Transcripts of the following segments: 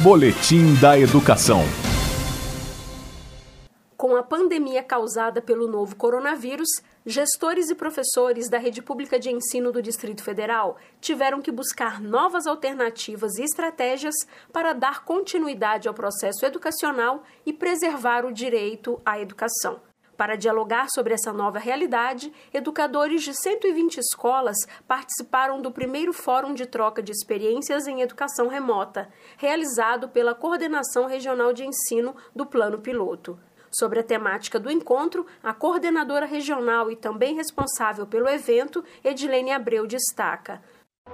Boletim da Educação. Com a pandemia causada pelo novo coronavírus, gestores e professores da rede pública de ensino do Distrito Federal tiveram que buscar novas alternativas e estratégias para dar continuidade ao processo educacional e preservar o direito à educação. Para dialogar sobre essa nova realidade, educadores de 120 escolas participaram do primeiro Fórum de Troca de Experiências em Educação Remota, realizado pela Coordenação Regional de Ensino do Plano Piloto. Sobre a temática do encontro, a coordenadora regional e também responsável pelo evento, Edilene Abreu, destaca.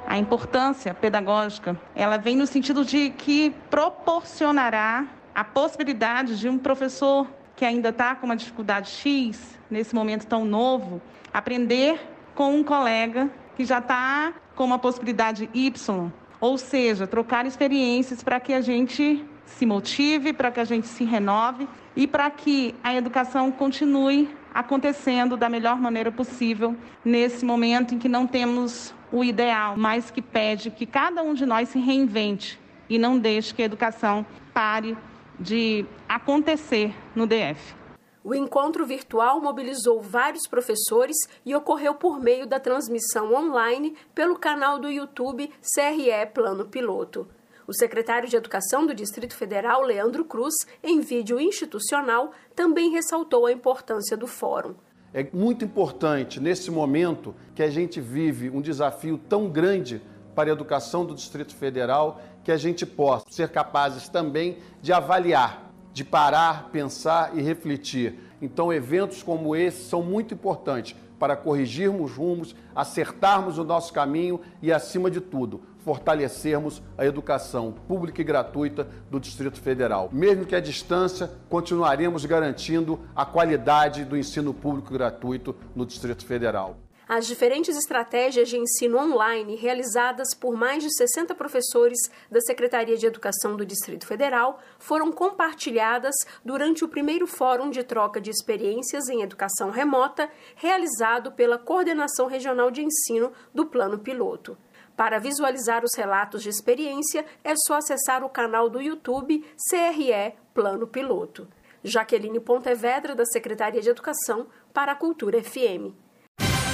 A importância pedagógica, ela vem no sentido de que proporcionará a possibilidade de um professor que ainda está com uma dificuldade X, nesse momento tão novo, aprender com um colega que já está com uma possibilidade Y, ou seja, trocar experiências para que a gente se motive, para que a gente se renove e para que a educação continue acontecendo da melhor maneira possível nesse momento em que não temos o ideal, mas que pede que cada um de nós se reinvente e não deixe que a educação pare de acontecer no DF. O encontro virtual mobilizou vários professores e ocorreu por meio da transmissão online pelo canal do YouTube CRE Plano Piloto. O secretário de Educação do Distrito Federal, Leandro Cruz, em vídeo institucional, também ressaltou a importância do fórum. É muito importante, nesse momento que a gente vive um desafio tão grande para a educação do Distrito Federal, que a gente possa ser capazes também de avaliar, de parar, pensar e refletir. Então, eventos como esse são muito importantes para corrigirmos rumos, acertarmos o nosso caminho e, acima de tudo, fortalecermos a educação pública e gratuita do Distrito Federal. Mesmo que à distância, continuaremos garantindo a qualidade do ensino público gratuito no Distrito Federal. As diferentes estratégias de ensino online realizadas por mais de 60 professores da Secretaria de Educação do Distrito Federal foram compartilhadas durante o primeiro Fórum de Troca de Experiências em Educação Remota, realizado pela Coordenação Regional de Ensino do Plano Piloto. Para visualizar os relatos de experiência, é só acessar o canal do YouTube CRE Plano Piloto. Jaqueline Pontevedra, da Secretaria de Educação, para a Cultura FM.